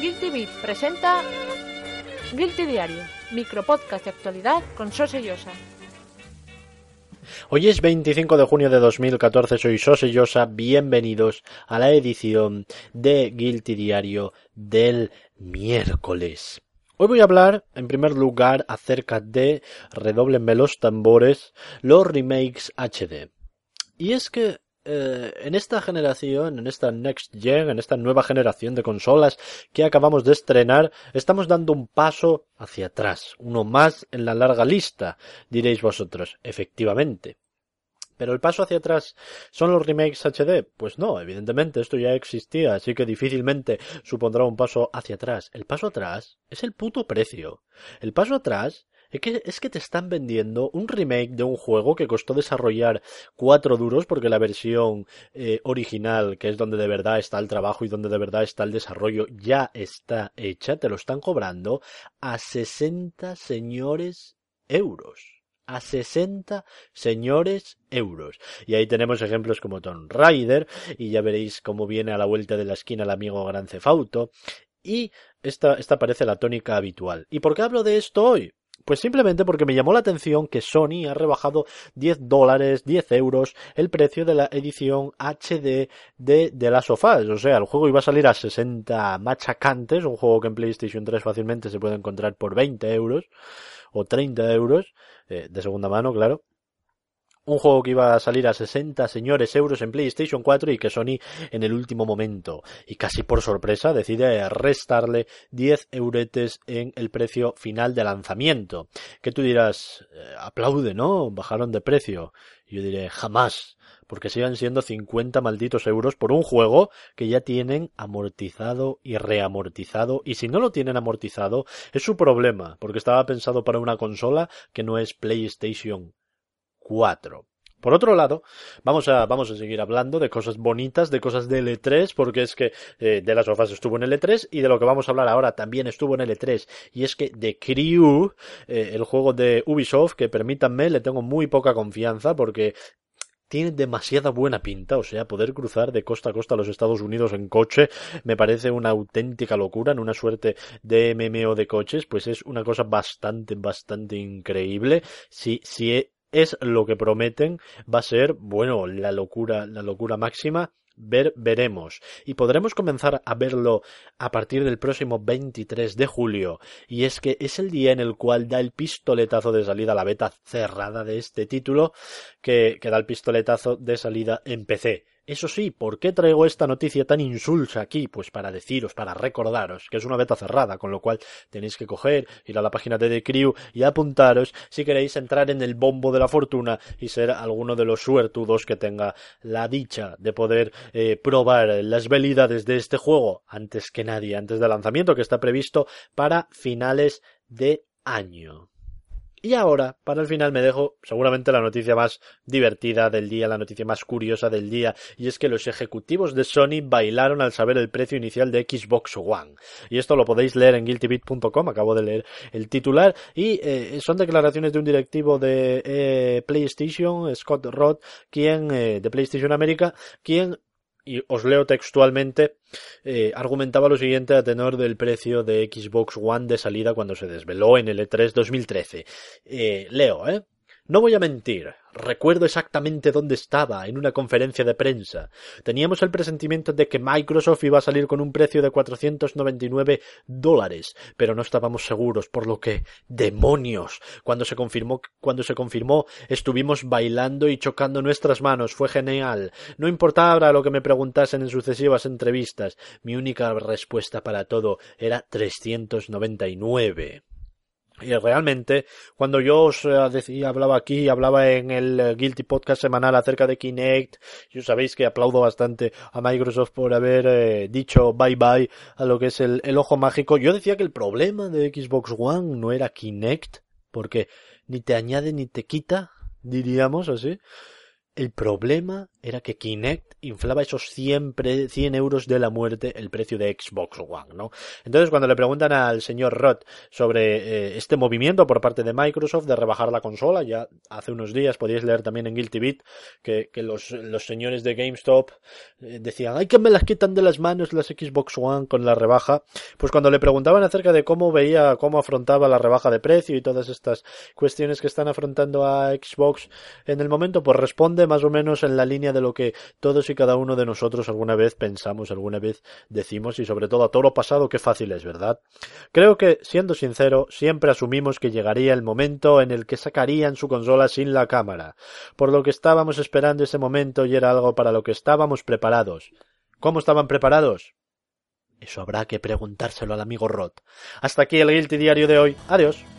Guilty Beat presenta Guilty Diario, micropodcast de actualidad con Sose Llosa. Hoy es 25 de junio de 2014, soy Sose Llosa, bienvenidos a la edición de Guilty Diario del miércoles. Hoy voy a hablar, en primer lugar, acerca de, redoblenme los tambores, los remakes HD. Y es que eh, en esta generación, en esta next gen, en esta nueva generación de consolas que acabamos de estrenar, estamos dando un paso hacia atrás, uno más en la larga lista, diréis vosotros, efectivamente. Pero el paso hacia atrás son los remakes HD. Pues no, evidentemente esto ya existía, así que difícilmente supondrá un paso hacia atrás. El paso atrás es el puto precio. El paso atrás es que, es que te están vendiendo un remake de un juego que costó desarrollar cuatro duros porque la versión eh, original, que es donde de verdad está el trabajo y donde de verdad está el desarrollo, ya está hecha, te lo están cobrando a 60 señores euros a 60 señores euros. Y ahí tenemos ejemplos como Tomb Raider, y ya veréis cómo viene a la vuelta de la esquina el amigo Gran Cefauto. Y esta, esta parece la tónica habitual. ¿Y por qué hablo de esto hoy? Pues simplemente porque me llamó la atención que Sony ha rebajado 10 dólares, 10 euros el precio de la edición HD de The Last of Us. O sea, el juego iba a salir a 60 machacantes, un juego que en PlayStation 3 fácilmente se puede encontrar por 20 euros o 30 euros, eh, de segunda mano, claro. Un juego que iba a salir a 60 señores euros en PlayStation 4 y que Sony en el último momento y casi por sorpresa decide restarle 10 euretes en el precio final de lanzamiento. Que tú dirás, eh, aplaude, ¿no? Bajaron de precio. Yo diré, jamás, porque sigan siendo 50 malditos euros por un juego que ya tienen amortizado y reamortizado. Y si no lo tienen amortizado, es su problema, porque estaba pensado para una consola que no es PlayStation 4. Por otro lado, vamos a, vamos a seguir hablando de cosas bonitas, de cosas de L3, porque es que eh, de las sofás estuvo en L3 y de lo que vamos a hablar ahora también estuvo en L3. Y es que The Crew, eh, el juego de Ubisoft, que permítanme, le tengo muy poca confianza porque tiene demasiada buena pinta, o sea, poder cruzar de costa a costa los Estados Unidos en coche me parece una auténtica locura, en una suerte de MMO de coches, pues es una cosa bastante, bastante increíble. Si, si es lo que prometen, va a ser, bueno, la locura, la locura máxima. Ver, veremos. Y podremos comenzar a verlo a partir del próximo 23 de julio. Y es que es el día en el cual da el pistoletazo de salida a la beta cerrada de este título, que, que da el pistoletazo de salida en PC. Eso sí, ¿por qué traigo esta noticia tan insulsa aquí? Pues para deciros, para recordaros que es una beta cerrada, con lo cual tenéis que coger, ir a la página de The Crew y apuntaros si queréis entrar en el bombo de la fortuna y ser alguno de los suertudos que tenga la dicha de poder eh, probar las velidades de este juego antes que nadie, antes del lanzamiento que está previsto para finales de año. Y ahora, para el final, me dejo seguramente la noticia más divertida del día, la noticia más curiosa del día, y es que los ejecutivos de Sony bailaron al saber el precio inicial de Xbox One. Y esto lo podéis leer en guiltybit.com, acabo de leer el titular, y eh, son declaraciones de un directivo de eh, PlayStation, Scott Roth, quien, eh, de PlayStation América, quien y os leo textualmente, eh, argumentaba lo siguiente a tenor del precio de Xbox One de salida cuando se desveló en el E3 2013. Eh, leo, ¿eh? No voy a mentir, recuerdo exactamente dónde estaba en una conferencia de prensa. Teníamos el presentimiento de que Microsoft iba a salir con un precio de 499 dólares, pero no estábamos seguros, por lo que demonios. Cuando se confirmó, cuando se confirmó, estuvimos bailando y chocando nuestras manos, fue genial. No importaba lo que me preguntasen en sucesivas entrevistas, mi única respuesta para todo era 399. Y realmente, cuando yo os eh, decía, hablaba aquí, hablaba en el eh, Guilty Podcast semanal acerca de Kinect, y sabéis que aplaudo bastante a Microsoft por haber eh, dicho bye bye a lo que es el, el ojo mágico. Yo decía que el problema de Xbox One no era Kinect, porque ni te añade ni te quita, diríamos así. El problema era que Kinect inflaba esos 100, 100 euros de la muerte el precio de Xbox One, ¿no? Entonces, cuando le preguntan al señor Roth sobre eh, este movimiento por parte de Microsoft de rebajar la consola, ya hace unos días podíais leer también en Guilty Beat que, los, señores de GameStop eh, decían, ¡ay que me las quitan de las manos las Xbox One con la rebaja! Pues cuando le preguntaban acerca de cómo veía, cómo afrontaba la rebaja de precio y todas estas cuestiones que están afrontando a Xbox en el momento, pues responde más o menos en la línea de lo que todos y cada uno de nosotros alguna vez pensamos, alguna vez decimos y sobre todo a todo lo pasado qué fácil es, ¿verdad? Creo que, siendo sincero, siempre asumimos que llegaría el momento en el que sacarían su consola sin la cámara, por lo que estábamos esperando ese momento y era algo para lo que estábamos preparados. ¿Cómo estaban preparados? Eso habrá que preguntárselo al amigo Roth. Hasta aquí el Guilty Diario de hoy. Adiós.